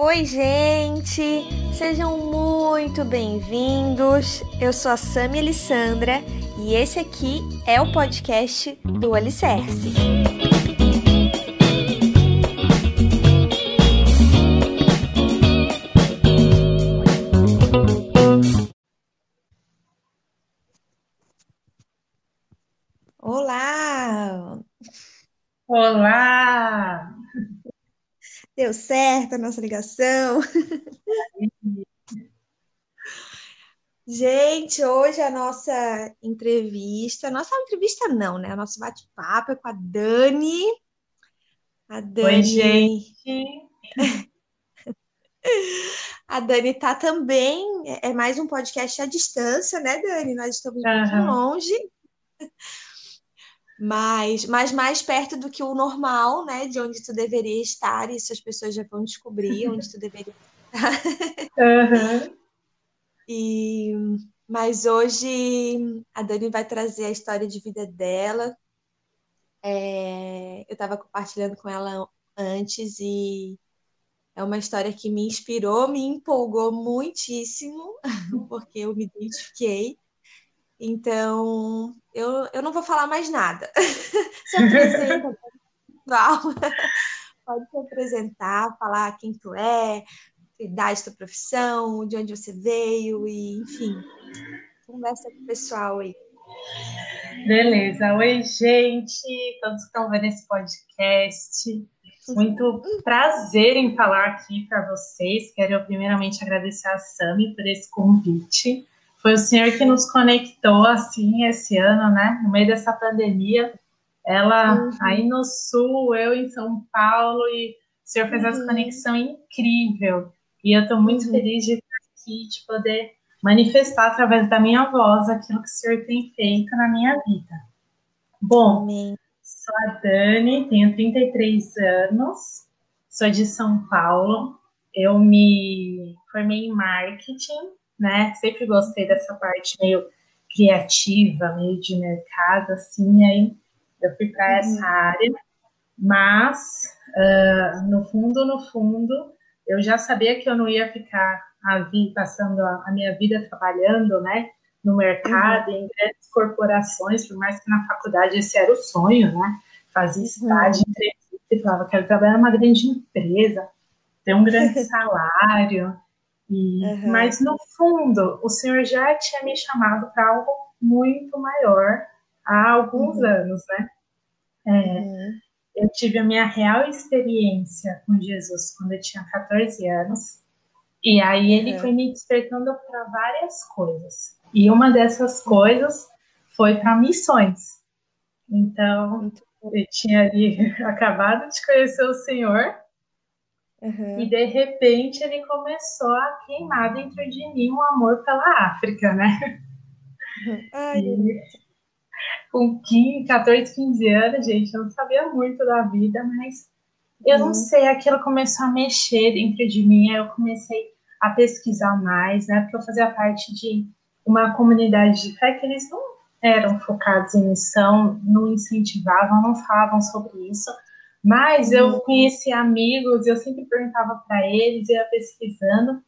Oi, gente! Sejam muito bem-vindos. Eu sou a Sami Alessandra e esse aqui é o podcast do Alicerce. Olá! Olá! Deu certo a nossa ligação. Gente, hoje a nossa entrevista, nossa entrevista não, né? O nosso bate-papo é com a Dani. A Dani. Oi, gente. A Dani tá também, é mais um podcast à distância, né, Dani? Nós estamos muito uhum. longe mas, mas mais perto do que o normal, né? De onde tu deveria estar, isso as pessoas já vão descobrir onde tu deveria estar. Uhum. e, mas hoje a Dani vai trazer a história de vida dela. É, eu estava compartilhando com ela antes e é uma história que me inspirou, me empolgou muitíssimo, porque eu me identifiquei. Então, eu, eu não vou falar mais nada. se apresenta, pode se apresentar, falar quem tu é, idade, tua profissão, de onde você veio, e enfim, conversa com o pessoal aí. Beleza. Oi, gente, todos que estão vendo esse podcast. Muito prazer em falar aqui para vocês. Quero primeiramente agradecer a Sami por esse convite. Foi o senhor que nos conectou assim esse ano, né? No meio dessa pandemia. Ela uhum. aí no sul, eu em São Paulo, e o senhor fez uhum. essa conexão incrível. E eu estou muito uhum. feliz de estar aqui, de poder manifestar através da minha voz aquilo que o senhor tem feito na minha vida. Bom, Amém. sou a Dani, tenho 33 anos, sou de São Paulo. Eu me formei em marketing né? Sempre gostei dessa parte meio criativa, meio de mercado, assim, aí eu fui para uhum. essa área, mas uh, no fundo, no fundo, eu já sabia que eu não ia ficar a vida, passando a, a, minha vida trabalhando, né? No mercado, uhum. em grandes corporações, por mais que na faculdade esse era o sonho, né? Fazia estágio, uhum. entrevista e falava, quero trabalhar numa grande empresa, ter um grande salário, e, uhum. Mas, no fundo, o Senhor já tinha me chamado para algo muito maior há alguns uhum. anos, né? É, uhum. Eu tive a minha real experiência com Jesus quando eu tinha 14 anos. E aí ele foi me despertando para várias coisas. E uma dessas coisas foi para missões. Então, eu tinha ali acabado de conhecer o Senhor Uhum. E de repente ele começou a queimar dentro de mim um amor pela África, né? Ai, e, com 15, 14, 15 anos, gente, eu não sabia muito da vida, mas eu não uhum. sei, aquilo começou a mexer dentro de mim, aí eu comecei a pesquisar mais, né? Porque eu fazia parte de uma comunidade de fé que eles não eram focados em missão, não incentivavam, não falavam sobre isso. Mas eu uhum. conheci amigos, eu sempre perguntava para eles, ia pesquisando,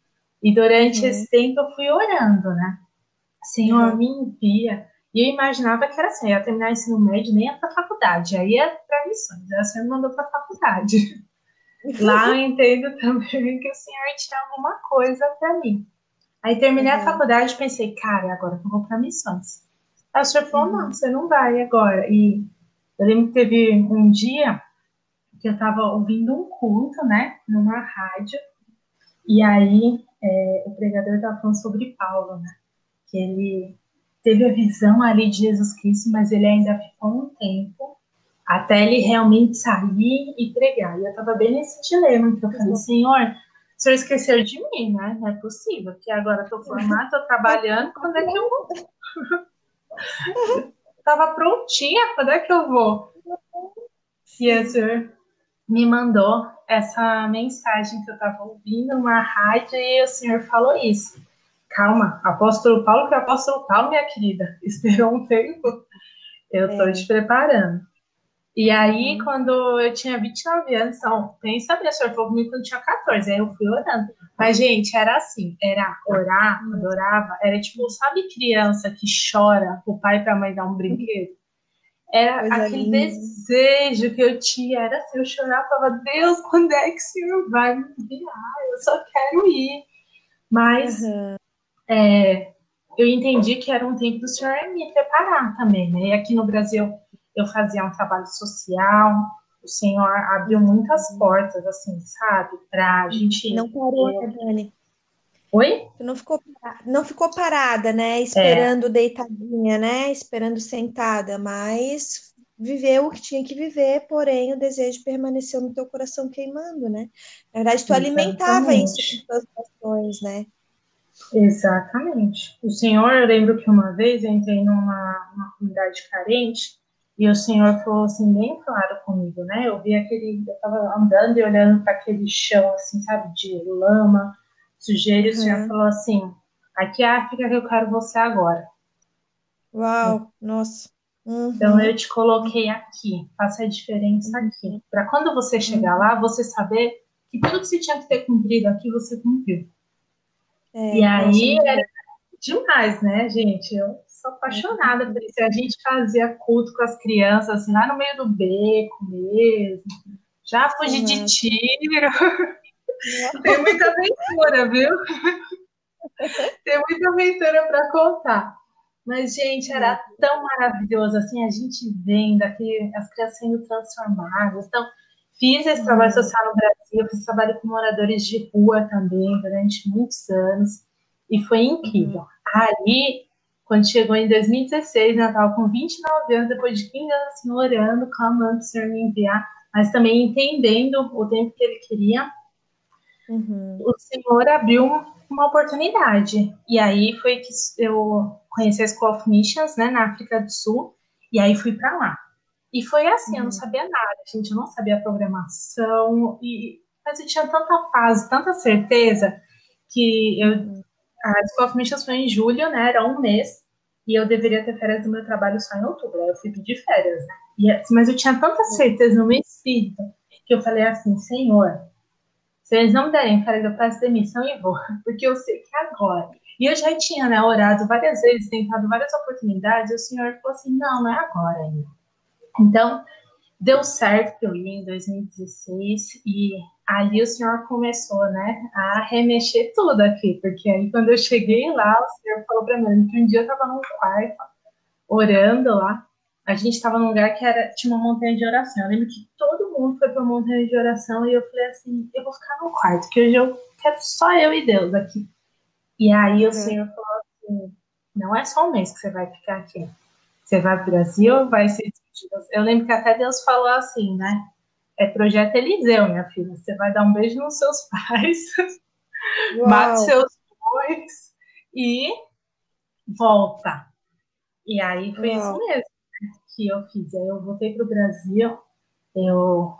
e durante uhum. esse tempo eu fui orando, né? Senhor, uhum. me envia. E eu imaginava que era assim, eu ia terminar ensino médio, nem ia para faculdade, aí ia para missões, aí o Senhor me mandou para faculdade. Lá eu entendo também que o Senhor tinha alguma coisa para mim. Aí terminei uhum. a faculdade e pensei, cara, agora eu vou para missões. Aí o Senhor falou, uhum. não, você não vai agora. E eu lembro que teve um dia que eu estava ouvindo um culto, né, numa rádio, e aí é, o pregador estava falando sobre Paulo, né, que ele teve a visão ali de Jesus Cristo, mas ele ainda ficou um tempo até ele realmente sair e pregar. E eu estava bem nesse dilema, que eu falei, Senhor, o senhor esqueceu de mim, né? Não é possível, porque agora estou formada, estou trabalhando, quando é que eu vou? Tava prontinha, quando é que eu vou? E o senhor me mandou essa mensagem que eu estava ouvindo numa rádio e o senhor falou isso. Calma, apóstolo Paulo, que é apóstolo Paulo, minha querida, esperou um tempo, eu estou é. te preparando. E aí, uhum. quando eu tinha 29 anos, então, pensa bem, o senhor falou comigo quando eu tinha 14, aí eu fui orando. Mas, gente, era assim, era orar, adorava, era tipo, sabe criança que chora o pai para a mãe dar um brinquedo? Era Coisa aquele linda. desejo que eu tinha, era assim, eu chorava, falava, Deus, quando é que o Senhor vai me enviar? Eu só quero ir. Mas uhum. é, eu entendi que era um tempo do Senhor me preparar também, né? E aqui no Brasil eu fazia um trabalho social, o Senhor abriu muitas portas, assim, sabe? Pra gente... Não parou, né, Dani? Oi? Tu não ficou, não ficou parada, né? Esperando é. deitadinha, né? Esperando sentada, mas viveu o que tinha que viver, porém o desejo permaneceu no teu coração queimando, né? Na verdade, tu Exatamente. alimentava isso com tuas ações, né? Exatamente. O Senhor, eu lembro que uma vez eu entrei numa, numa comunidade carente e o Senhor falou assim, bem claro comigo, né? Eu vi aquele, eu tava andando e olhando para aquele chão, assim, sabe, de lama, sujeira, e o Senhor uhum. falou assim: aqui é a África que eu quero você agora. Uau, nossa. Uhum. Então eu te coloquei aqui, faça a diferença uhum. aqui. Para quando você chegar lá, você saber que tudo que você tinha que ter cumprido aqui, você cumpriu. É, e aí era demais, né, gente? Eu sou apaixonada por isso. A gente fazia culto com as crianças, assim, lá no meio do beco mesmo. Já fugi de tiro. Tem muita aventura, viu? Tem muita aventura para contar. Mas, gente, era tão maravilhoso, assim, a gente vendo aqui as crianças sendo transformadas. Então, fiz esse trabalho uhum. social no Brasil, fiz trabalho com moradores de rua também durante muitos anos, e foi incrível. Uhum. Aí, quando chegou em 2016, né, eu estava com 29 anos, depois de 15 anos assim, orando, clamando o Senhor me enviar, mas também entendendo o tempo que Ele queria Uhum. O Senhor abriu uma oportunidade. E aí foi que eu conheci a School of Missions, né, na África do Sul, e aí fui para lá. E foi assim, uhum. eu não uhum. sabia nada, gente, eu não sabia programação, e, mas eu tinha tanta paz, tanta certeza, que eu, uhum. a School of Missions foi em julho, né, era um mês, e eu deveria ter férias do meu trabalho só em outubro, aí eu fui pedir férias, né, e, mas eu tinha tanta uhum. certeza no meu espírito, que eu falei assim, Senhor, se eles não me derem férias, eu peço demissão e vou, porque eu sei que é agora. E eu já tinha né, orado várias vezes, tentado várias oportunidades, e o Senhor falou assim: não, não é agora ainda. Então, deu certo que eu ia em 2016 e ali o Senhor começou, né, a remexer tudo aqui, porque aí quando eu cheguei lá, o Senhor falou para mim que um dia eu estava num quarto orando lá, a gente estava num lugar que era, tinha uma montanha de oração. Eu lembro que todo mundo foi para a montanha de oração e eu falei assim: eu vou ficar no quarto, que hoje eu quero só eu e Deus aqui. E aí uhum. o Senhor falou assim: não é só um mês que você vai ficar aqui. Você vai para o Brasil, vai ser. Eu lembro que até Deus falou assim, né? É projeto Eliseu, minha filha. Você vai dar um beijo nos seus pais, mata seus pais e volta. E aí foi Uau. isso mesmo que eu fiz? Eu voltei para o Brasil, eu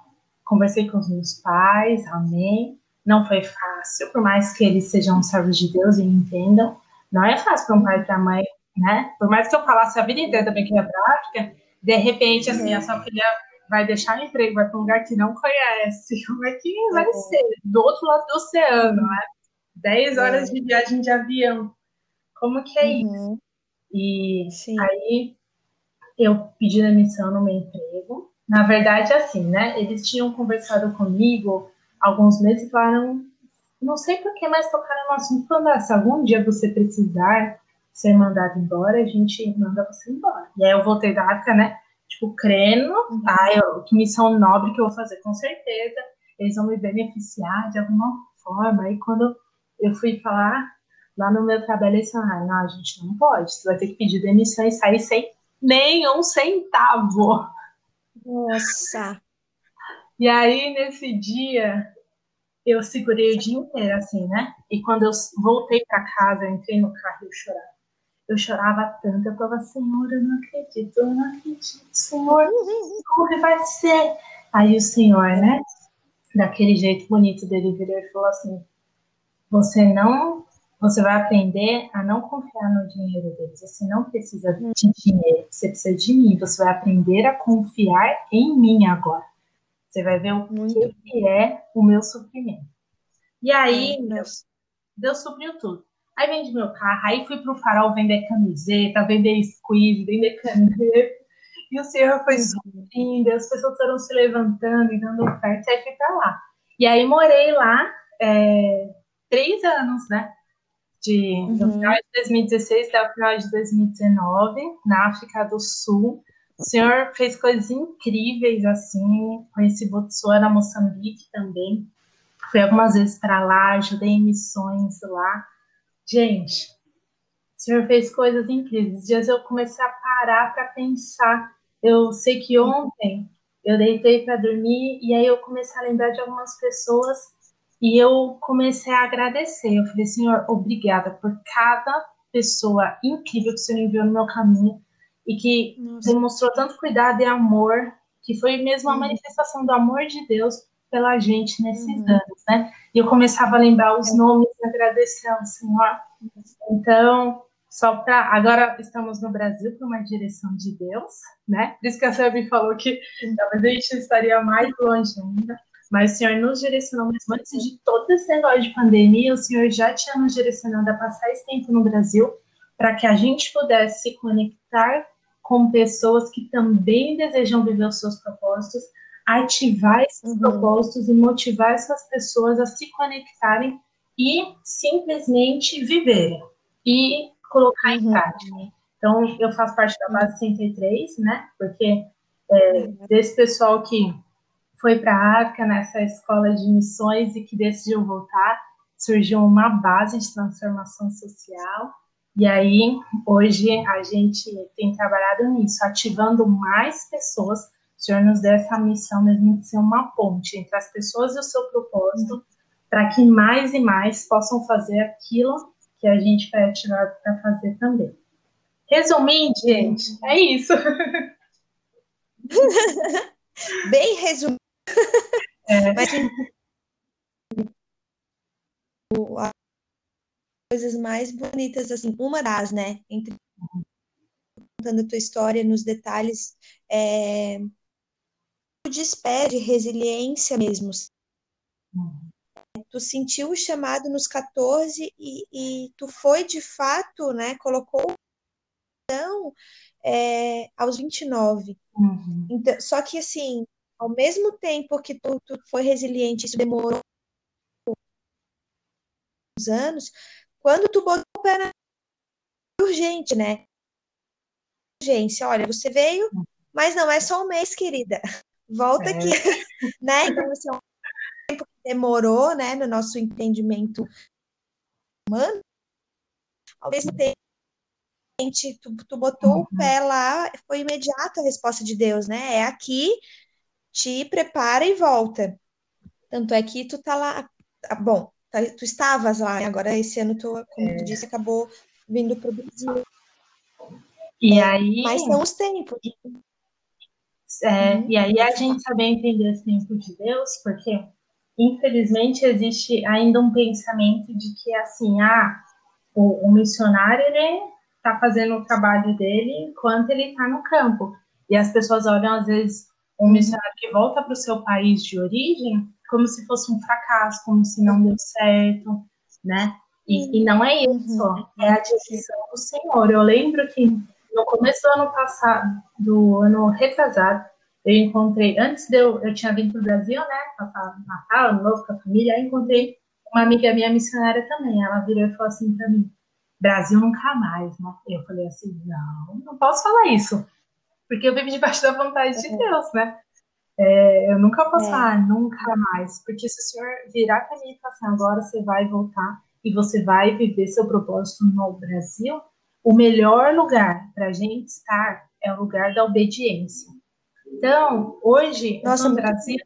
conversei com os meus pais, amém. Não foi fácil, por mais que eles sejam servos de Deus e entendam. Não é fácil para um pai e para a mãe, né? Por mais que eu falasse a vida inteira também que ia para África, de repente, assim, a sua filha vai deixar o emprego, vai para um lugar que não conhece. Como é que vai uhum. ser? Do outro lado do oceano, né? Dez horas de viagem de avião. Como que é uhum. isso? E Sim. aí eu pedi demissão no meu emprego. Na verdade, assim, né? Eles tinham conversado comigo alguns meses e falaram, não sei por que, mas tocaram no assunto, falando, ah, se algum dia você precisar ser mandado embora, a gente manda você embora. E aí eu voltei da África, né? Tipo, crendo, uhum. ah, eu, que missão nobre que eu vou fazer, com certeza. Eles vão me beneficiar de alguma forma. Aí quando eu fui falar lá no meu trabalho, eles falaram, ah, não, a gente não pode, você vai ter que pedir demissão e sair sem nem um centavo. Nossa! E aí, nesse dia, eu segurei o dia inteiro, assim, né? E quando eu voltei para casa, eu entrei no carro e eu chorava. Eu chorava tanto, eu falava, Senhor, eu não acredito, eu não acredito, Senhor, como que vai ser? Aí o Senhor, né, daquele jeito bonito dele virou e falou assim, você não você vai aprender a não confiar no dinheiro deles. Você não precisa de dinheiro, você precisa de mim. Você vai aprender a confiar em mim agora. Você vai ver o que é o meu sofrimento. E aí, Deus, Deus supriu tudo. Aí vendi meu carro, aí fui pro farol vender camiseta, vender squeeze, vender caneta. E o Senhor foi subindo, as pessoas foram se levantando e dando oferta, e aí fui pra lá. E aí morei lá é, três anos, né? De, uhum. Do final de 2016 até o final de 2019, na África do Sul. O senhor fez coisas incríveis, assim. Conheci Botsuana, Moçambique também. Fui algumas vezes para lá, ajudei em missões lá. Gente, o senhor fez coisas incríveis. Dias eu comecei a parar para pensar. Eu sei que ontem eu deitei para dormir e aí eu comecei a lembrar de algumas pessoas e eu comecei a agradecer. Eu falei, Senhor, obrigada por cada pessoa incrível que o Senhor enviou no meu caminho e que Nossa. demonstrou tanto cuidado e amor, que foi mesmo a manifestação do amor de Deus pela gente nesses uhum. anos, né? E eu começava a lembrar os nomes e agradecer ao Senhor. Então, só para. Agora estamos no Brasil por uma direção de Deus, né? Por isso que a Sebe falou que talvez a gente estaria mais longe ainda. Mas o Senhor nos direcionou mesmo antes de todo esse negócio de pandemia, o Senhor já tinha nos direcionado a passar esse tempo no Brasil para que a gente pudesse se conectar com pessoas que também desejam viver os seus propósitos, ativar esses uhum. propósitos e motivar essas pessoas a se conectarem e simplesmente viverem e colocar uhum. em prática. Então, eu faço parte da base 103, né? Porque é, uhum. desse pessoal que foi para a África nessa escola de missões e que decidiu voltar, surgiu uma base de transformação social. E aí, hoje, a gente tem trabalhado nisso, ativando mais pessoas. O Senhor nos deu essa missão mesmo de ser uma ponte entre as pessoas e o seu propósito, para que mais e mais possam fazer aquilo que a gente foi ativado para fazer também. Resumindo, gente, é isso. Bem resumido. É. Mas as coisas mais bonitas, assim, uma das, né? Entre contando a tua história nos detalhes, é, de espera, de resiliência mesmo. Uhum. Tu sentiu o chamado nos 14 e, e tu foi de fato, né? Colocou então, é, aos 29. Uhum. Então, só que assim, ao mesmo tempo que tu, tu foi resiliente, isso demorou uns anos, quando tu botou o pé na urgente, né? Urgência, olha, você veio, mas não é só um mês, querida. Volta é. aqui, né? Então, assim, é um tempo que demorou, né, no nosso entendimento humano, ao mesmo tempo tu, tu botou uhum. o pé lá, foi imediato a resposta de Deus, né? É aqui, te prepara e volta. Tanto é que tu tá lá, ah, bom, tá, tu estavas lá, agora esse ano tu, como é. tu disse, acabou vindo para o Brasil. E é, aí. Mas são os tempos. É, uhum. E aí a gente saber entender esse tempo de Deus, porque infelizmente existe ainda um pensamento de que assim, ah, o, o missionário ele está fazendo o trabalho dele enquanto ele está no campo. E as pessoas olham às vezes um missionário que volta para o seu país de origem como se fosse um fracasso, como se não deu certo, né? E, e não é isso, uhum. é a direção do Senhor. Eu lembro que no começo do ano passado, do ano retrasado, eu encontrei, antes de eu, eu tinha vindo para o Brasil, né, passar Natal, Ano Novo com a família, aí encontrei uma amiga minha missionária também. Ela virou e falou assim para mim: Brasil nunca mais, né? Eu falei assim: não, não posso falar isso porque eu vivo debaixo da vontade de é. Deus, né? É, eu nunca posso é. falar nunca mais, porque se o Senhor virar para mim e falar assim, agora você vai voltar e você vai viver seu propósito no Brasil, o melhor lugar para a gente estar é o lugar da obediência. Então, hoje, Nossa, no Brasil,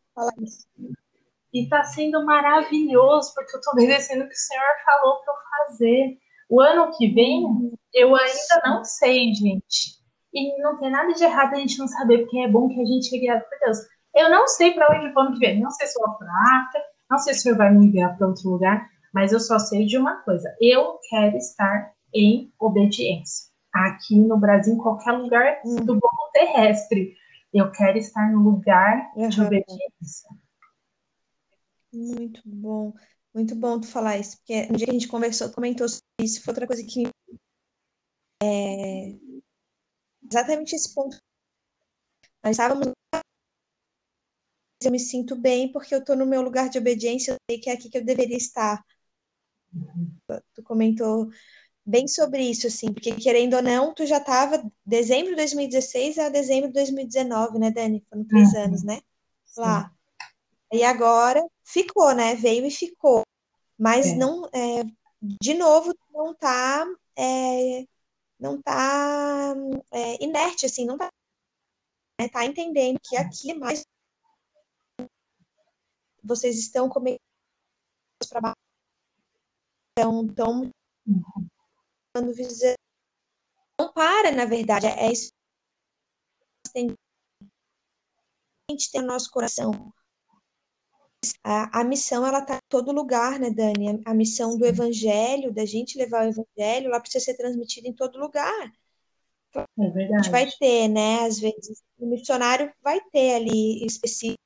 e está sendo maravilhoso, porque eu estou obedecendo o que o Senhor falou para eu fazer. O ano que vem, eu ainda não sei, gente. E não tem nada de errado a gente não saber, porque é bom que a gente é guiado por Deus. Eu não sei para onde vamos ver, não sei se eu vou para a África, não sei se o Senhor vai me enviar para outro lugar, Mas eu só sei de uma coisa: eu quero estar em obediência. Aqui no Brasil, em qualquer lugar hum. do globo terrestre. Eu quero estar no lugar uhum. de obediência. Muito bom. Muito bom tu falar isso, porque no dia que a gente conversou, comentou sobre isso, foi outra coisa que é exatamente esse ponto. Nós estávamos eu me sinto bem porque eu estou no meu lugar de obediência, eu sei que é aqui que eu deveria estar. Tu comentou bem sobre isso, assim, porque querendo ou não, tu já estava dezembro de 2016 a dezembro de 2019, né, Dani? Foram três uhum. anos, né? Lá. E agora ficou, né? Veio e ficou. Mas é. não, é, de novo, não tá, é, não tá é, inerte, assim, não tá, né, tá entendendo que aqui é mais vocês estão começando para então, estão dando visão. Não para, na verdade, é isso que a gente tem no nosso coração. A, a missão, ela está em todo lugar, né, Dani? A, a missão do evangelho, da gente levar o evangelho, ela precisa ser transmitida em todo lugar. É verdade. A gente vai ter, né, às vezes, o missionário vai ter ali específico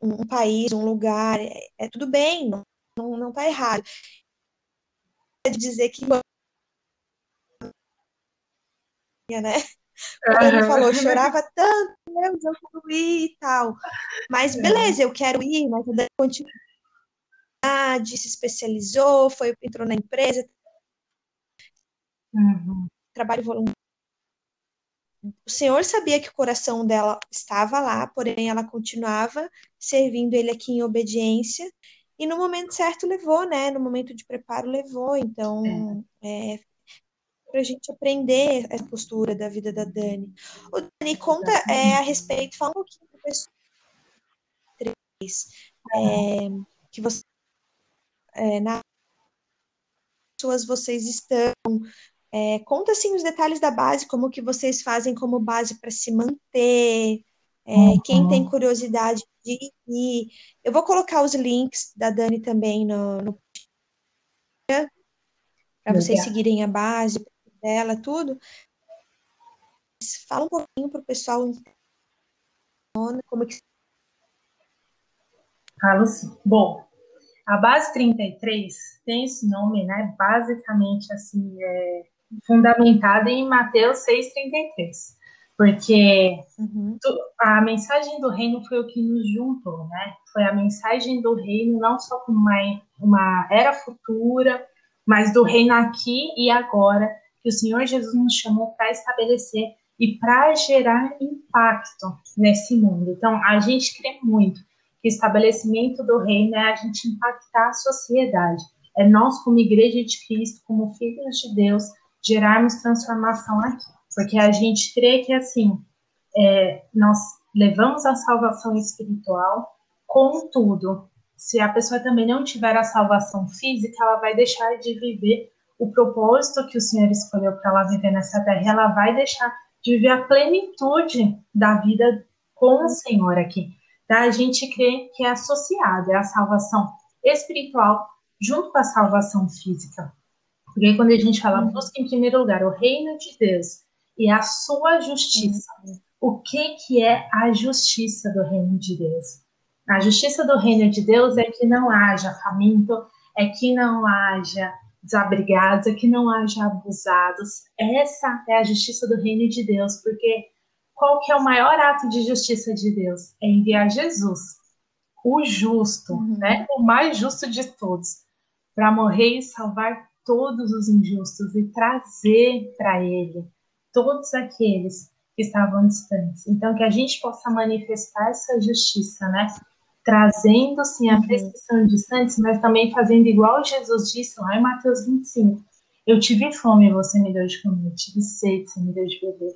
um, país, um lugar, é, é tudo bem, não, não, não tá errado. De dizer que né? Quando ele falou, chorava tanto, Deus, eu quero ir e tal. Mas beleza, eu quero ir, mas a continuidade, se especializou, foi, entrou na empresa, uhum. trabalho voluntário. O Senhor sabia que o coração dela estava lá, porém ela continuava servindo ele aqui em obediência. E no momento certo levou, né? No momento de preparo levou. Então, é, é para a gente aprender a postura da vida da Dani. O Dani, conta é, a respeito, fala um pouquinho para pessoa é, que você é, nas pessoas vocês estão. É, conta assim os detalhes da base, como que vocês fazem como base para se manter. É, uhum. Quem tem curiosidade de ir, eu vou colocar os links da Dani também no, no para vocês seguirem a base, dela, tudo. Fala um pouquinho para o pessoal como que. Falo sim. Bom, a base 33 tem esse nome, né? Basicamente, assim, é fundamentada em Mateus 6,33. Porque uhum. a mensagem do reino foi o que nos juntou, né? Foi a mensagem do reino, não só como uma, uma era futura, mas do reino aqui e agora, que o Senhor Jesus nos chamou para estabelecer e para gerar impacto nesse mundo. Então, a gente crê muito que o estabelecimento do reino é a gente impactar a sociedade. É nós, como igreja de Cristo, como filhos de Deus, gerarmos transformação aqui. Porque a gente crê que, assim, é, nós levamos a salvação espiritual, contudo, se a pessoa também não tiver a salvação física, ela vai deixar de viver o propósito que o Senhor escolheu para ela viver nessa terra, ela vai deixar de viver a plenitude da vida com o Senhor aqui. Tá? A gente crê que é associado, é a salvação espiritual junto com a salvação física. Porque quando a gente fala, uhum. busca em primeiro lugar o reino de Deus e a sua justiça, uhum. o que, que é a justiça do reino de Deus? A justiça do reino de Deus é que não haja faminto, é que não haja desabrigados, é que não haja abusados. Essa é a justiça do reino de Deus, porque qual que é o maior ato de justiça de Deus? É enviar Jesus, o justo, uhum. né? O mais justo de todos, para morrer e salvar todos os injustos e trazer para ele todos aqueles que estavam distantes. Então que a gente possa manifestar essa justiça, né? Trazendo sim a prescrição de santos, mas também fazendo igual Jesus disse lá em Mateus 25. Eu tive fome e você me deu de comer, eu tive sede, você me deu de beber.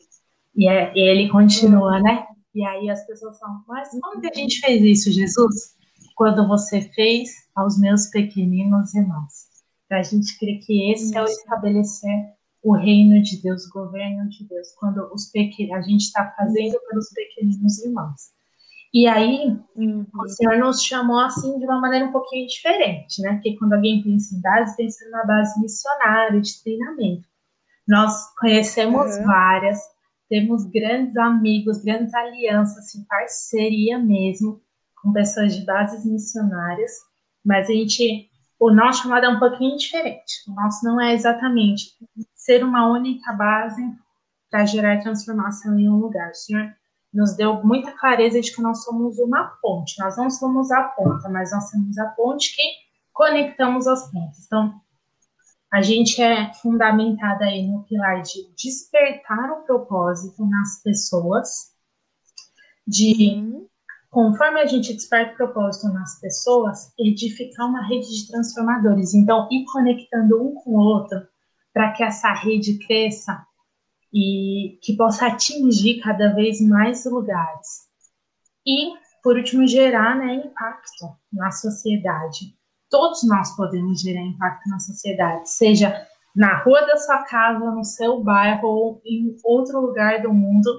E, é, e ele continua, né? E aí as pessoas falam, mas como que a gente fez isso, Jesus? Quando você fez aos meus pequeninos irmãos. Então, a gente crê que esse é o estabelecer o reino de Deus, o governo de Deus, quando os pequenos, a gente está fazendo pelos pequeninos irmãos. E aí, uhum. o Senhor nos chamou assim de uma maneira um pouquinho diferente, né? Porque quando alguém pensa em base, pensa numa base missionária, de treinamento. Nós conhecemos uhum. várias, temos grandes amigos, grandes alianças, assim, parceria mesmo, com pessoas de bases missionárias, mas a gente, o nosso chamado é um pouquinho diferente. O nosso não é exatamente ser uma única base para gerar transformação em um lugar. O Senhor nos deu muita clareza de que nós somos uma ponte. Nós não somos a ponta, mas nós somos a ponte que conectamos as pontes. Então, a gente é fundamentada aí no pilar de despertar o propósito nas pessoas, de uhum. conforme a gente desperta o propósito nas pessoas, edificar uma rede de transformadores. Então, ir conectando um com o outro para que essa rede cresça e que possa atingir cada vez mais lugares. E, por último, gerar né, impacto na sociedade. Todos nós podemos gerar impacto na sociedade, seja na rua da sua casa, no seu bairro ou em outro lugar do mundo.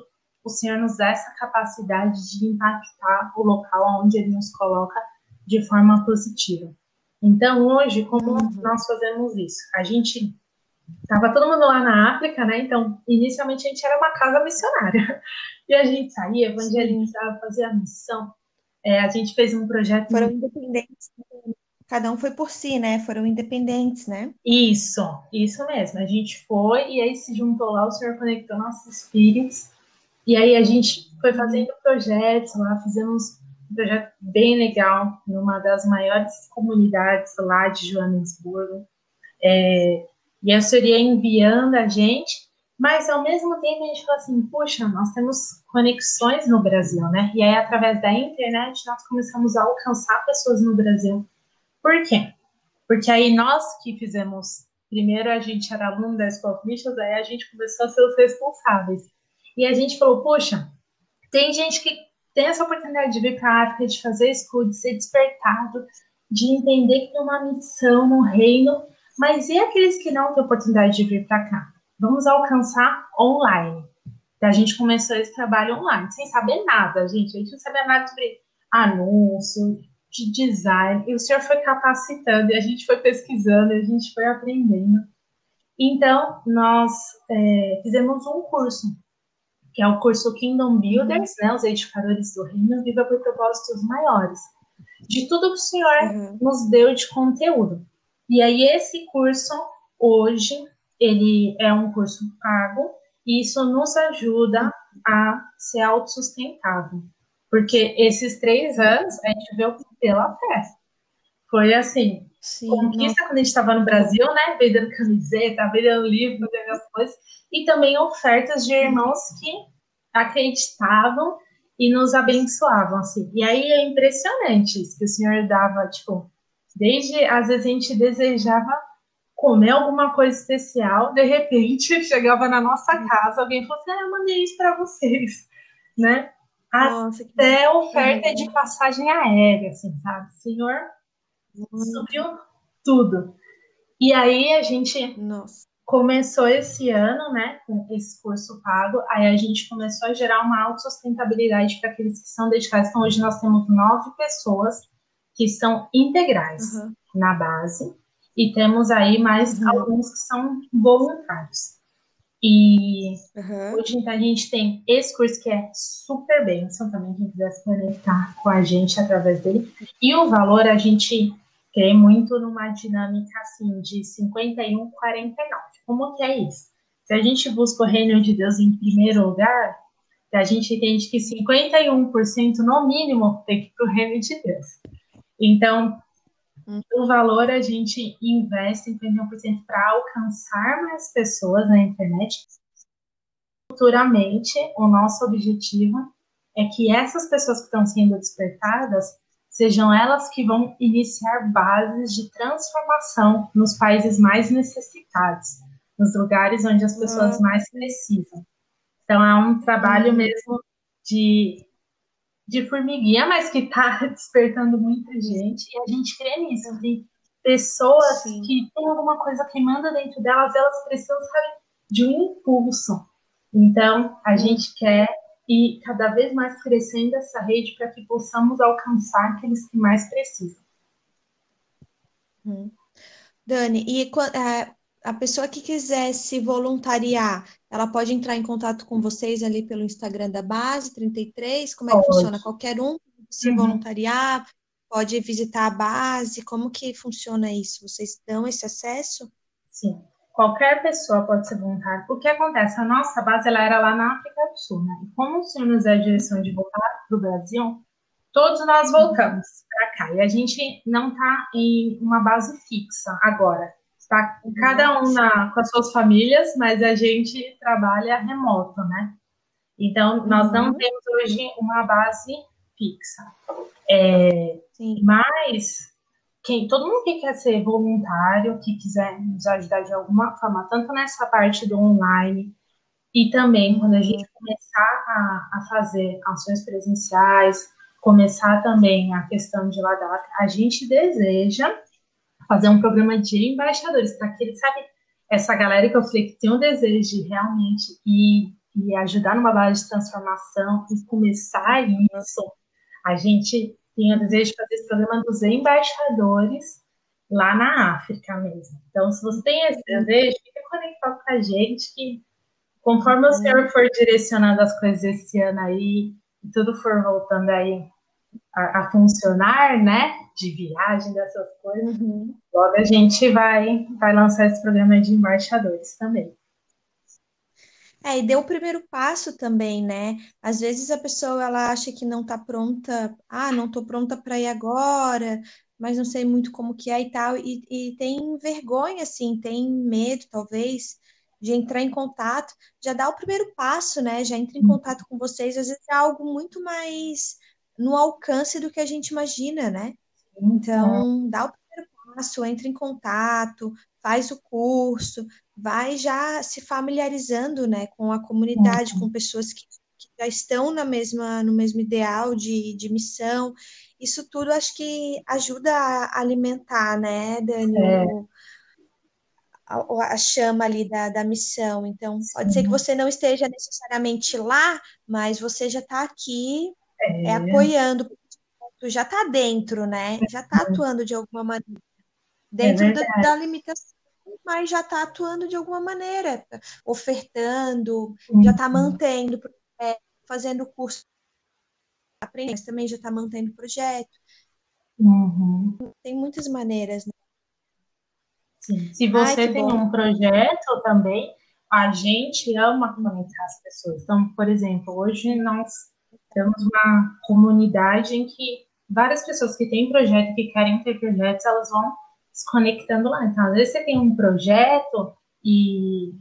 O Senhor nos dá essa capacidade de impactar o local onde Ele nos coloca de forma positiva. Então, hoje, como uhum. nós fazemos isso? A gente Tava todo mundo lá na África, né? Então, inicialmente a gente era uma casa missionária. E a gente saía, evangelizava, fazia a missão. É, a gente fez um projeto. Foram independentes. Cada um foi por si, né? Foram independentes, né? Isso, isso mesmo. A gente foi e aí se juntou lá, o Senhor conectou nossos espíritos. E aí a gente foi fazendo projetos lá, fizemos um projeto bem legal numa das maiores comunidades lá de Joanesburgo. É, e a senhoria enviando a gente, mas ao mesmo tempo a gente fala assim, puxa, nós temos conexões no Brasil, né? E aí, através da internet, nós começamos a alcançar pessoas no Brasil. Por quê? Porque aí nós que fizemos, primeiro a gente era aluno da Escola Missions, aí a gente começou a ser os responsáveis. E a gente falou, poxa, tem gente que tem essa oportunidade de vir para a África, de fazer escudo, de ser despertado, de entender que tem uma missão no reino mas e aqueles que não têm oportunidade de vir para cá? Vamos alcançar online. A gente começou esse trabalho online, sem saber nada, gente. A gente não sabia nada sobre anúncio, de design. E o senhor foi capacitando, e a gente foi pesquisando, e a gente foi aprendendo. Então, nós é, fizemos um curso, que é o curso Kingdom Builders, né, os edificadores do reino, Viva por Propósitos Maiores. De tudo que o senhor uhum. nos deu de conteúdo. E aí esse curso hoje ele é um curso pago e isso nos ajuda a ser autossustentável. Porque esses três anos a gente veio pela fé. Foi assim, Sim, conquista quando a gente estava no Brasil, né? Vendendo camiseta, vendendo livro, vendendo as coisas. E também ofertas de irmãos que acreditavam e nos abençoavam, assim. E aí é impressionante isso, que o Senhor dava, tipo, Desde, às vezes, a gente desejava comer alguma coisa especial, de repente chegava na nossa casa, alguém falou assim: ah, eu mandei isso para vocês, né? Nossa, Até oferta de passagem aérea, assim, sabe? Senhor subiu tudo. E aí a gente Nossa. começou esse ano, né, com esse curso pago, aí a gente começou a gerar uma autossustentabilidade para aqueles que são dedicados. Então hoje nós temos nove pessoas que são integrais uhum. na base, e temos aí mais uhum. alguns que são voluntários. E uhum. hoje então, a gente tem esse curso que é super bênção também, quem quiser se conectar com a gente através dele. E o valor a gente crê muito numa dinâmica assim de 51, 49. Como que é isso? Se a gente busca o reino de Deus em primeiro lugar, a gente entende que 51% no mínimo tem que ir para o reino de Deus. Então, hum. o valor a gente investe em 51% para alcançar mais pessoas na internet. Futuramente, o nosso objetivo é que essas pessoas que estão sendo despertadas sejam elas que vão iniciar bases de transformação nos países mais necessitados, nos lugares onde as pessoas mais precisam. Então, é um trabalho hum. mesmo de de formiguinha, mas que está despertando muita gente, e a gente crê nisso, de pessoas Sim. que têm alguma coisa que manda dentro delas, elas precisam, sabe, de um impulso. Então, a gente quer e cada vez mais crescendo essa rede para que possamos alcançar aqueles que mais precisam. Hum. Dani, e é, a pessoa que quiser se voluntariar, ela pode entrar em contato com vocês ali pelo Instagram da Base 33? Como é que pode. funciona? Qualquer um se uhum. voluntariar, pode visitar a base? Como que funciona isso? Vocês dão esse acesso? Sim, qualquer pessoa pode ser voluntária. O que acontece? A nossa base ela era lá na África do Sul, né? E como o senhor nos é a direção de voltar para o Brasil, todos nós voltamos para cá. E a gente não está em uma base fixa agora. Está cada um na, com as suas famílias, mas a gente trabalha remoto, né? Então, nós não uhum. temos hoje uma base fixa. É, mas quem, todo mundo que quer ser voluntário, que quiser nos ajudar de alguma forma, tanto nessa parte do online e também quando a gente começar a, a fazer ações presenciais, começar também a questão de ladar, a gente deseja fazer um programa de embaixadores, para que ele sabe, essa galera que eu falei que tem um desejo de realmente ir, e ajudar numa base de transformação e começar isso, a gente tem o desejo de fazer esse programa dos embaixadores lá na África mesmo. Então, se você tem esse desejo, fica conectado com a gente que conforme o senhor for direcionando as coisas esse ano aí, e tudo for voltando aí a, a funcionar, né? De viagem, dessas coisas. Uhum. Logo a gente vai, vai lançar esse programa de embaixadores também. É, e deu o primeiro passo também, né? Às vezes a pessoa ela acha que não está pronta, ah, não estou pronta para ir agora, mas não sei muito como que é e tal, e, e tem vergonha, assim, tem medo, talvez, de entrar em contato, já dá o primeiro passo, né? Já entra em uhum. contato com vocês, às vezes é algo muito mais no alcance do que a gente imagina, né? Então, dá o primeiro passo, entra em contato, faz o curso, vai já se familiarizando, né, com a comunidade, uhum. com pessoas que, que, já estão na mesma, no mesmo ideal de, de missão. Isso tudo acho que ajuda a alimentar, né, Dani, é. a, a, chama ali da, da missão. Então, pode ser que você não esteja necessariamente lá, mas você já está aqui é. é apoiando, tu já está dentro, né? Já está atuando de alguma maneira, dentro é da, da, limitação, mas já está atuando de alguma maneira, ofertando, uhum. já está mantendo, é, fazendo curso, aprendendo, também já está mantendo projeto. Uhum. Tem muitas maneiras, né? Sim. Se você Ai, tem bom. um projeto também, a gente ama conectar as pessoas. Então, por exemplo, hoje nós temos uma comunidade em que várias pessoas que têm projeto, que querem ter projetos, elas vão se conectando lá. Então, às vezes você tem um projeto e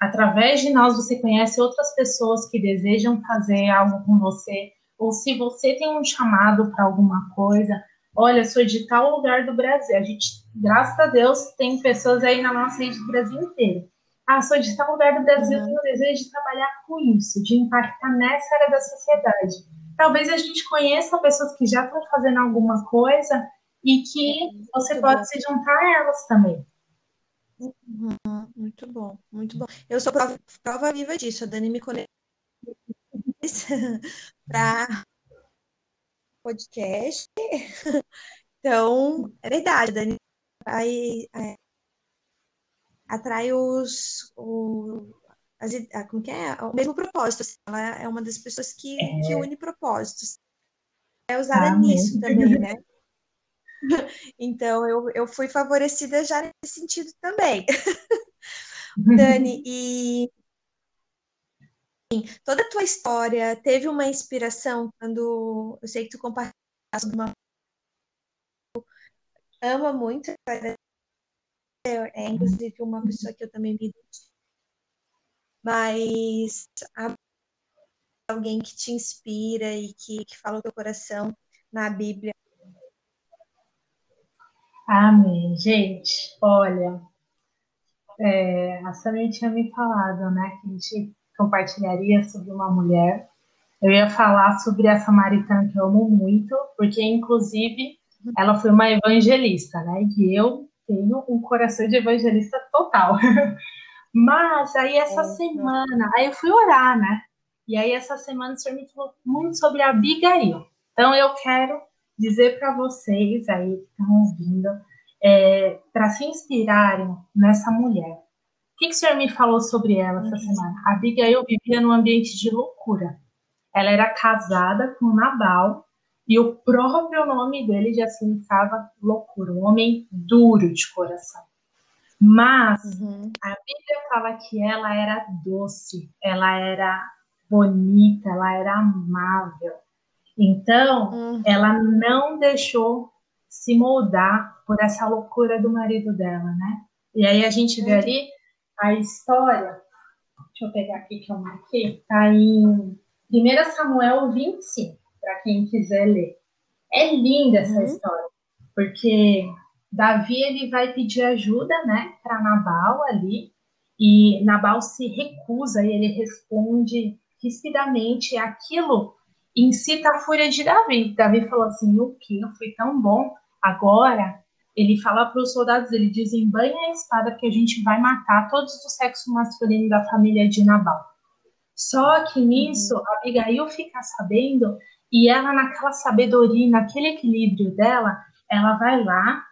através de nós você conhece outras pessoas que desejam fazer algo com você, ou se você tem um chamado para alguma coisa, olha, sou de tal lugar do Brasil. A gente, graças a Deus, tem pessoas aí na nossa rede do Brasil inteiro ah, sou de tal lugar do Brasil, uhum. tenho desejo de trabalhar com isso, de impactar nessa área da sociedade. Talvez a gente conheça pessoas que já estão fazendo alguma coisa e que é, você pode se juntar a elas também. Uhum, muito bom, muito bom. Eu sou prova, prova viva disso. A Dani me conectou para podcast. Então, é verdade, Dani vai é, atrai os, o, as, como que é? o mesmo propósito. Assim, ela é uma das pessoas que, é. que une propósitos. É usada ah, nisso também, né? Então, eu, eu fui favorecida já nesse sentido também. Dani, e toda a tua história teve uma inspiração quando eu sei que tu compartilhaste uma ama muito é inclusive uma pessoa que eu também me identifico. Mas alguém que te inspira e que, que fala o teu coração na Bíblia. Amém. Gente, olha, é, a Samia tinha me falado, né, que a gente compartilharia sobre uma mulher. Eu ia falar sobre a samaritana que eu amo muito, porque inclusive ela foi uma evangelista, né? E eu tenho um coração de evangelista total. Mas aí essa é, semana, aí eu fui orar, né? E aí, essa semana, o senhor me falou muito sobre a Abigail. Então, eu quero dizer para vocês aí que estão ouvindo, é, para se inspirarem nessa mulher. O que, que o senhor me falou sobre ela essa semana? A Abigail vivia num ambiente de loucura. Ela era casada com Nabal e o próprio nome dele já significava loucura, um homem duro de coração. Mas uhum. a Bíblia fala que ela era doce, ela era bonita, ela era amável. Então, uhum. ela não deixou se moldar por essa loucura do marido dela, né? E aí a gente vê uhum. ali a história, deixa eu pegar aqui que eu marquei, tá em 1 Samuel 25, para quem quiser ler. É linda essa uhum. história, porque Davi ele vai pedir ajuda, né, para Nabal ali, e Nabal se recusa e ele responde rispidamente aquilo incita a fúria de Davi. Davi falou assim: o que? Eu fui tão bom. Agora, ele fala para os soldados: ele desembanha a espada que a gente vai matar todos do sexo masculino da família de Nabal. Só que nisso, uhum. Abigail fica sabendo e ela, naquela sabedoria, naquele equilíbrio dela, ela vai lá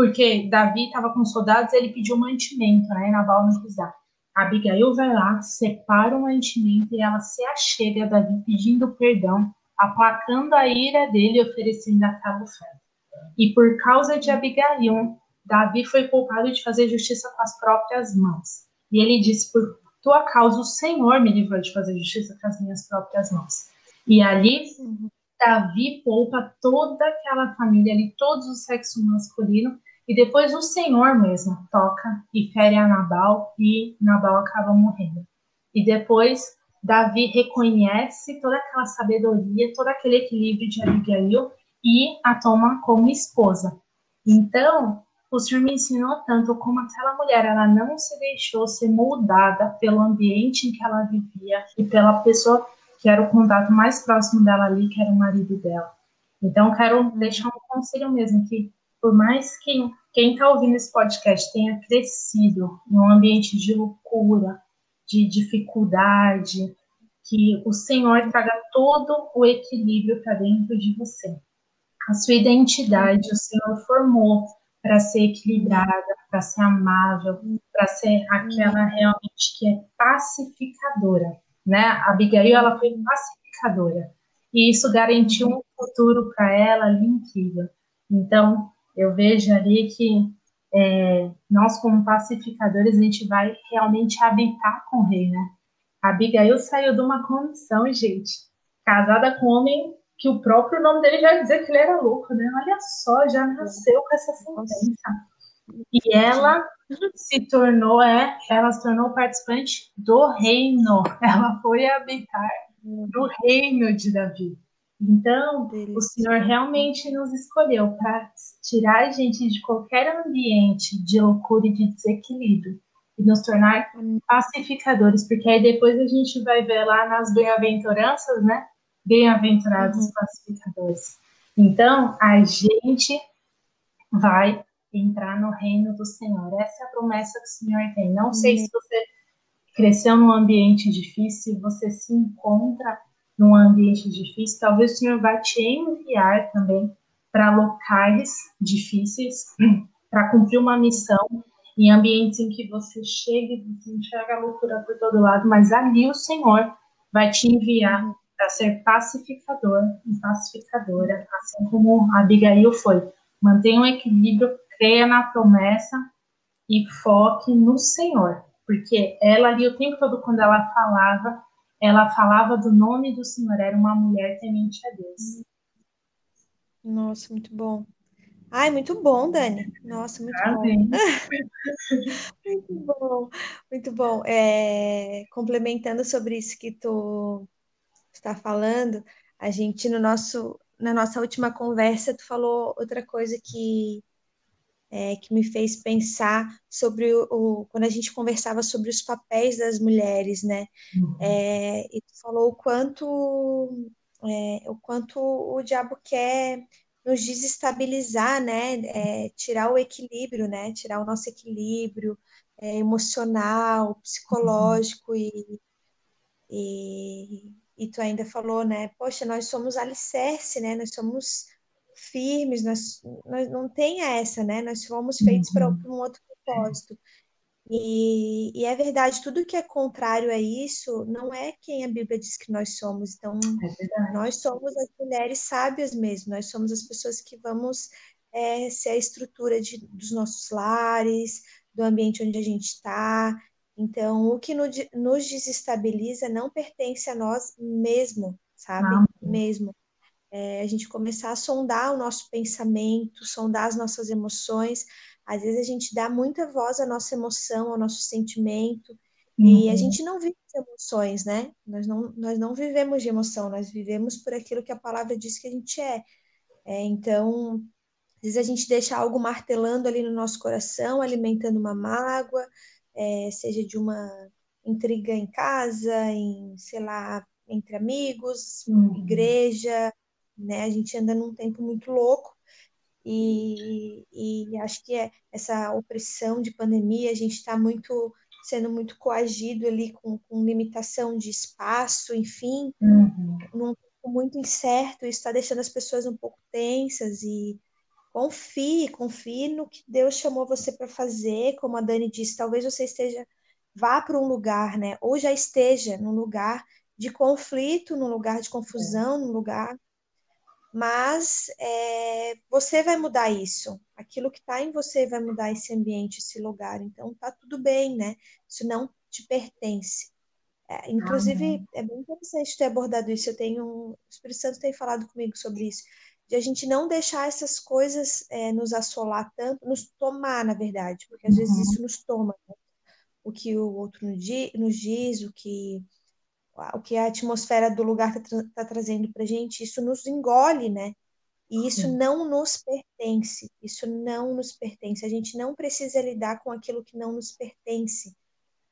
porque Davi estava com soldados, ele pediu mantimento, né? Nabal não quis dar. Abigail vai lá, separa o mantimento e ela se achega a Davi pedindo perdão, aplacando a ira dele e oferecendo aquela oferta. E por causa de Abigail, Davi foi culpado de fazer justiça com as próprias mãos. E ele disse: Por tua causa, o Senhor me livrou de fazer justiça com as minhas próprias mãos. E ali, Davi poupa toda aquela família ali, todos o sexo masculino, e depois o Senhor mesmo toca e fere a Nabal e Nabal acaba morrendo. E depois Davi reconhece toda aquela sabedoria, todo aquele equilíbrio de Abigail e a toma como esposa. Então, o Senhor me ensinou tanto como aquela mulher, ela não se deixou ser moldada pelo ambiente em que ela vivia e pela pessoa que era o contato mais próximo dela ali, que era o marido dela. Então, quero deixar um conselho mesmo, que por mais que quem está ouvindo esse podcast tenha crescido em um ambiente de loucura, de dificuldade, que o Senhor traga todo o equilíbrio para dentro de você. A sua identidade o Senhor formou para ser equilibrada, para ser amável, para ser aquela realmente que é pacificadora, né? A Abigail ela foi pacificadora e isso garantiu um futuro para ela incrível. Então, eu vejo ali que é, nós, como pacificadores, a gente vai realmente habitar com o rei, né? Abigail saiu de uma condição, gente, casada com um homem que o próprio nome dele já dizia que ele era louco, né? Olha só, já nasceu com essa sentença. E ela se tornou, é, ela se tornou participante do reino. Ela foi habitar no reino de Davi. Então, o Senhor realmente nos escolheu para tirar a gente de qualquer ambiente de loucura e de desequilíbrio e nos tornar pacificadores, porque aí depois a gente vai ver lá nas bem-aventuranças, né? Bem-aventurados uhum. pacificadores. Então, a gente vai entrar no reino do Senhor. Essa é a promessa que o Senhor tem. Não uhum. sei se você cresceu num ambiente difícil, você se encontra num ambiente difícil, talvez o Senhor vai te enviar também para locais difíceis, para cumprir uma missão em ambientes em que você chega e você enxerga a loucura por todo lado, mas ali o Senhor vai te enviar para ser pacificador e pacificadora, assim como Abigail foi. Mantenha um equilíbrio, creia na promessa e foque no Senhor, porque ela ali o tempo todo quando ela falava, ela falava do nome do Senhor, era uma mulher temente a Deus. Nossa, muito bom. Ai, muito bom, Dani. Nossa, muito ah, bom. muito bom, muito bom. É, complementando sobre isso que tu está falando, a gente no nosso na nossa última conversa tu falou outra coisa que é, que me fez pensar sobre o, o, quando a gente conversava sobre os papéis das mulheres, né? Uhum. É, e tu falou o quanto é, o quanto o diabo quer nos desestabilizar, né? É, tirar o equilíbrio, né? Tirar o nosso equilíbrio é, emocional, psicológico uhum. e, e e tu ainda falou, né? Poxa, nós somos alicerce, né? Nós somos firmes, nós, nós não tem essa, né? Nós fomos feitos uhum. para um outro propósito. E, e, é verdade, tudo que é contrário a isso não é quem a Bíblia diz que nós somos. Então, é nós somos as mulheres sábias mesmo, nós somos as pessoas que vamos é, ser a estrutura de, dos nossos lares, do ambiente onde a gente está. Então, o que nos desestabiliza não pertence a nós mesmo, sabe? Não. Mesmo. É, a gente começar a sondar o nosso pensamento, sondar as nossas emoções. Às vezes a gente dá muita voz à nossa emoção, ao nosso sentimento, uhum. e a uhum. gente não vive emoções, né? Nós não, nós não vivemos de emoção, nós vivemos por aquilo que a palavra diz que a gente é. é então, às vezes a gente deixa algo martelando ali no nosso coração, alimentando uma mágoa, é, seja de uma intriga em casa, em, sei lá, entre amigos, uhum. igreja, né? A gente anda num tempo muito louco e, e acho que é essa opressão de pandemia, a gente está muito sendo muito coagido ali com, com limitação de espaço, enfim, uhum. num tempo muito incerto, isso está deixando as pessoas um pouco tensas e Confie, confie no que Deus chamou você para fazer, como a Dani disse, talvez você esteja vá para um lugar, né? Ou já esteja num lugar de conflito, num lugar de confusão, num lugar. Mas é, você vai mudar isso. Aquilo que está em você vai mudar esse ambiente, esse lugar. Então tá tudo bem, né? Isso não te pertence. É, inclusive, é bem interessante ter abordado isso. Eu tenho. O Espírito Santo tem falado comigo sobre isso de a gente não deixar essas coisas é, nos assolar tanto, nos tomar, na verdade, porque às uhum. vezes isso nos toma. Né? O que o outro nos diz, o que, o que a atmosfera do lugar está tá trazendo para a gente, isso nos engole, né? E isso Sim. não nos pertence, isso não nos pertence. A gente não precisa lidar com aquilo que não nos pertence.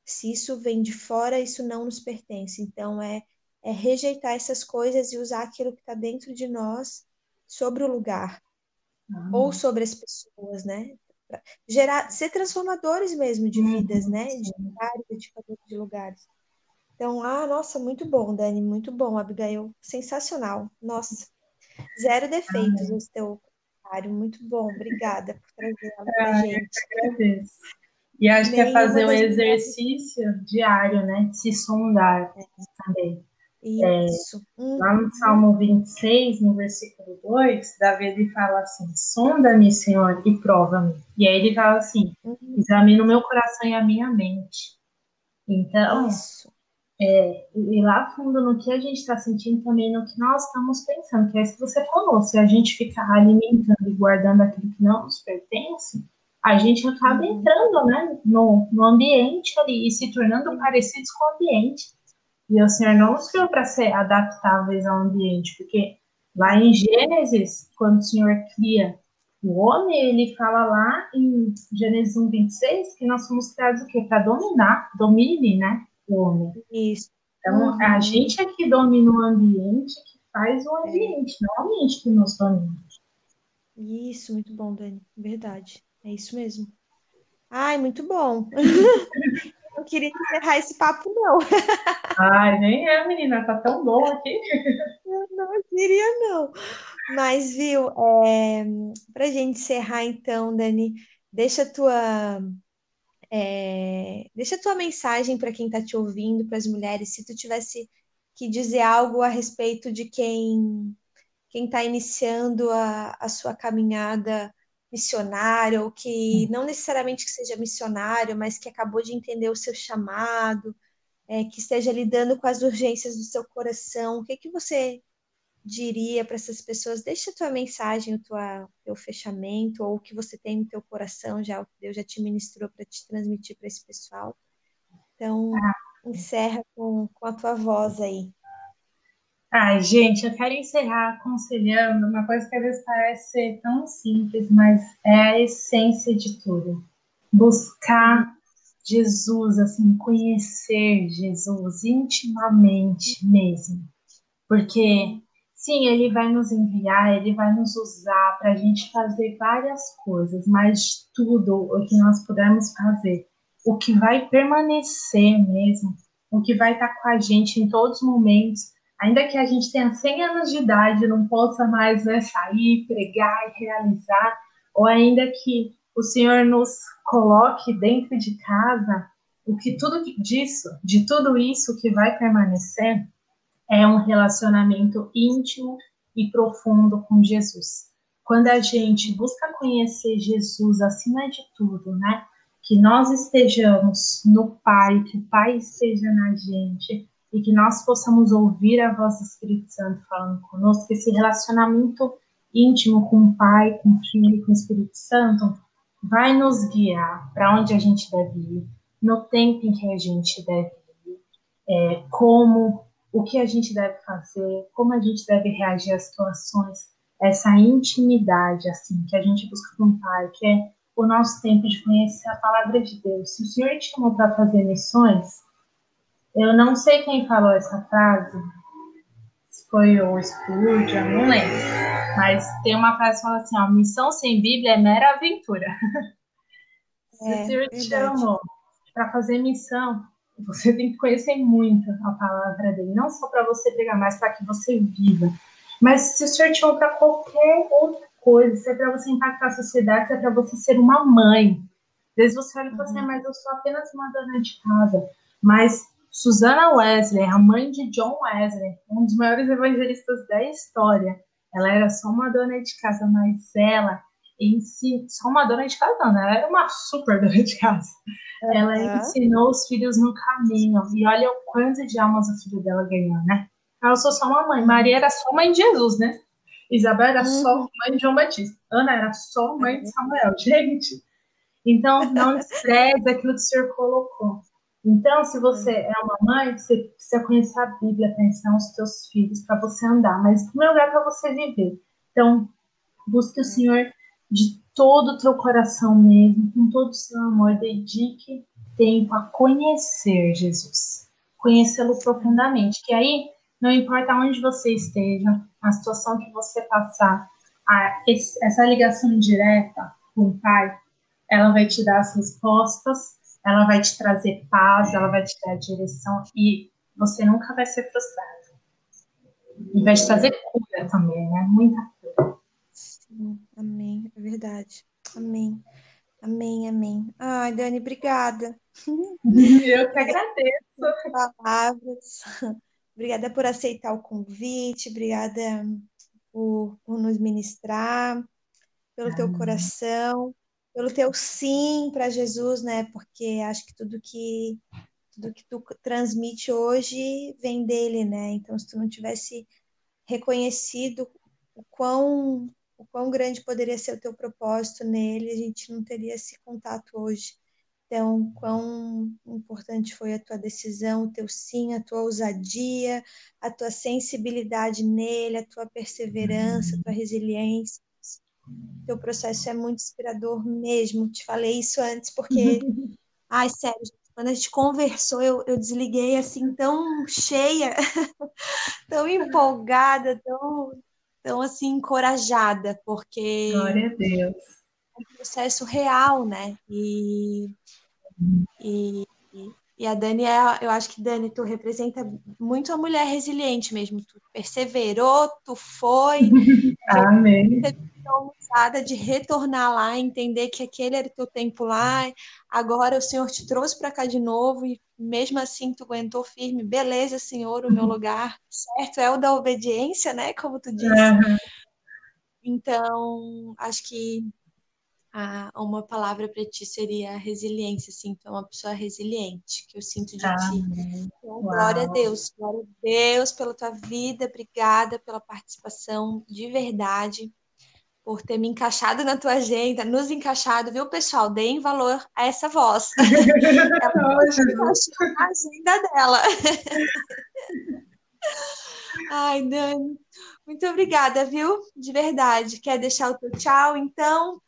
Se isso vem de fora, isso não nos pertence. Então, é, é rejeitar essas coisas e usar aquilo que está dentro de nós sobre o lugar ah. ou sobre as pessoas, né? Gerar, ser transformadores mesmo de vidas, né? De lugares, de lugares. Então, ah, nossa, muito bom, Dani, muito bom, Abigail, sensacional. Nossa, zero defeitos no teu comentário, muito bom, obrigada por trazer ela pra ah, gente. Eu agradeço. E acho que é fazer um exercício diário, né? De se sondar é. também. Isso. É, lá no Salmo 26, no versículo 2, Davi ele fala assim: Sonda-me, Senhor, e prova-me. E aí ele fala assim: uhum. examina o meu coração e a minha mente. Então, é, e lá fundo no que a gente está sentindo também, no que nós estamos pensando, que é isso que você falou: se a gente ficar alimentando e guardando aquilo que não nos pertence, a gente acaba uhum. entrando né, no, no ambiente ali e se tornando parecidos com o ambiente. E o Senhor não nos criou para ser adaptáveis ao ambiente, porque lá em Gênesis, quando o Senhor cria o homem, ele fala lá em Gênesis 1, 26, que nós fomos criados o quê? Para dominar, domine, né? Isso. Então, uhum. a gente é que domina o ambiente, que faz o ambiente, é. não o ambiente que nos domina. Isso, muito bom, Dani. Verdade. É isso mesmo. Ai, muito bom. não queria encerrar esse papo, não. Ai, nem é, menina, tá tão bom aqui. Eu não queria, não. Mas, viu, é, para gente encerrar, então, Dani, deixa a tua. É, deixa a tua mensagem para quem está te ouvindo, para as mulheres, se tu tivesse que dizer algo a respeito de quem quem está iniciando a, a sua caminhada missionário, ou que hum. não necessariamente que seja missionário, mas que acabou de entender o seu chamado, é, que esteja lidando com as urgências do seu coração, o que, que você diria para essas pessoas? Deixa a tua mensagem, o tua, teu fechamento, ou o que você tem no teu coração, já o que Deus já te ministrou para te transmitir para esse pessoal. Então, ah. encerra com, com a tua voz aí. Ai, gente, eu quero encerrar aconselhando uma coisa que às vezes parece ser tão simples, mas é a essência de tudo. Buscar Jesus, assim, conhecer Jesus intimamente mesmo. Porque, sim, ele vai nos enviar, ele vai nos usar para a gente fazer várias coisas, mas tudo o que nós pudermos fazer, o que vai permanecer mesmo, o que vai estar com a gente em todos os momentos, ainda que a gente tenha 100 anos de idade, não possa mais né, sair, pregar e realizar, ou ainda que o Senhor nos coloque dentro de casa, o que tudo disso, de tudo isso que vai permanecer é um relacionamento íntimo e profundo com Jesus. Quando a gente busca conhecer Jesus acima de tudo, né? Que nós estejamos no Pai, que o Pai esteja na gente e que nós possamos ouvir a voz do Espírito Santo falando conosco, esse relacionamento íntimo com o Pai, com o Filho e com o Espírito Santo vai nos guiar para onde a gente deve ir, no tempo em que a gente deve ir, é, como, o que a gente deve fazer, como a gente deve reagir às situações, essa intimidade assim que a gente busca com o Pai, que é o nosso tempo de conhecer a palavra de Deus. Se o Senhor te chamou para fazer missões, eu não sei quem falou essa frase, se foi o Spurgeon, não lembro. Mas tem uma frase que fala assim, ó, missão sem Bíblia é mera aventura. Se é, o Senhor te chamou para fazer missão, você tem que conhecer muito a palavra dele, não só para você pregar, mas para que você viva. Mas se o Senhor te chamou para qualquer outra coisa, se é para você impactar a sociedade, se é para você ser uma mãe. Às vezes você olha e fala assim, uhum. mas eu sou apenas uma dona de casa. Mas Susana Wesley, a mãe de John Wesley, um dos maiores evangelistas da história. Ela era só uma dona de casa, mas ela si, só uma dona de casa, não, né? ela era uma super dona de casa. Uhum. Ela ensinou os filhos no caminho. E olha o quanto de almas o filho dela ganhou, né? Ela sou só uma mãe. Maria era só mãe de Jesus, né? Isabel era uhum. só mãe de João Batista. Ana era só mãe de Samuel. Gente, então não despreze aquilo que o Senhor colocou. Então, se você é uma mãe, você precisa conhecer a Bíblia, pensar os seus filhos para você andar, mas em primeiro lugar para você viver. Então, busque o Senhor de todo o teu coração mesmo, com todo o seu amor, dedique tempo a conhecer Jesus, conhecê-lo profundamente, que aí não importa onde você esteja, a situação que você passar, a, essa ligação direta com o Pai, ela vai te dar as respostas ela vai te trazer paz, ela vai te dar direção e você nunca vai ser frustrado. E vai te trazer cura também, né? Muita. Sim, amém, é verdade. Amém. Amém, amém. Ai, Dani, obrigada. Eu que agradeço. Palavras. Obrigada por aceitar o convite, obrigada por, por nos ministrar, pelo teu coração pelo teu sim para Jesus, né? Porque acho que tudo que tudo que tu transmite hoje vem dele, né? Então, se tu não tivesse reconhecido o quão o quão grande poderia ser o teu propósito nele, a gente não teria esse contato hoje. Então, quão importante foi a tua decisão, o teu sim, a tua ousadia, a tua sensibilidade nele, a tua perseverança, a tua resiliência. Teu processo é muito inspirador mesmo. Te falei isso antes, porque, ai, sério, quando a gente conversou, eu, eu desliguei assim, tão cheia, tão empolgada, tão, tão assim, encorajada, porque. Glória a Deus. É um processo real, né? E, e, e a Dani, é, eu acho que Dani, tu representa muito a mulher resiliente mesmo. Tu perseverou, tu foi. Amém ousada de retornar lá, entender que aquele era o teu tempo lá, agora o Senhor te trouxe para cá de novo e mesmo assim tu aguentou firme, beleza, Senhor, o meu uhum. lugar, certo? É o da obediência, né? Como tu disse. Uhum. Então, acho que uma palavra para ti seria resiliência, assim, então uma pessoa resiliente, que eu sinto de ti. Então, glória a Deus, glória a Deus pela tua vida, obrigada pela participação de verdade por ter me encaixado na tua agenda, nos encaixado, viu, pessoal? Deem valor a essa voz. Ela na agenda dela. Ai, Dani, muito obrigada, viu? De verdade. Quer deixar o teu tchau, então?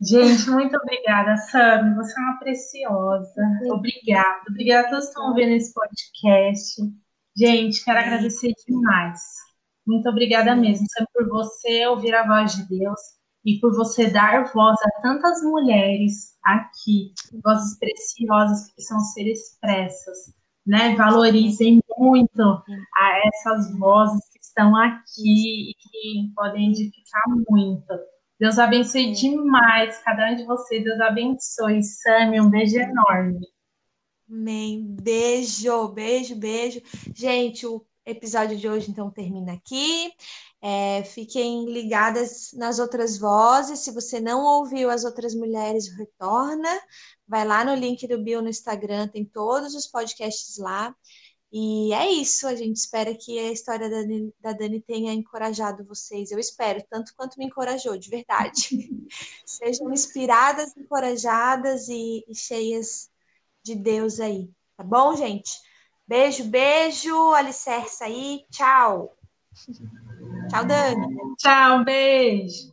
Gente, muito obrigada, Sam. Você é uma preciosa. Obrigada. Obrigada a todos que estão vendo esse podcast. Gente, quero agradecer demais. Muito obrigada mesmo, sempre por você ouvir a voz de Deus e por você dar voz a tantas mulheres aqui, vozes preciosas que precisam ser expressas né, valorizem muito a essas vozes que estão aqui e que podem edificar muito. Deus abençoe demais cada um de vocês. Deus abençoe. Sami, um beijo enorme. Amém. Beijo, beijo, beijo. Gente, o episódio de hoje então termina aqui. É, fiquem ligadas nas outras vozes. Se você não ouviu as outras mulheres, retorna. Vai lá no link do Bio no Instagram, tem todos os podcasts lá. E é isso, a gente espera que a história da Dani, da Dani tenha encorajado vocês. Eu espero, tanto quanto me encorajou, de verdade. Sejam inspiradas, encorajadas e, e cheias de Deus aí. Tá bom, gente? Beijo, beijo, alicerce aí. Tchau. Tchau, Dani. Tchau, beijo.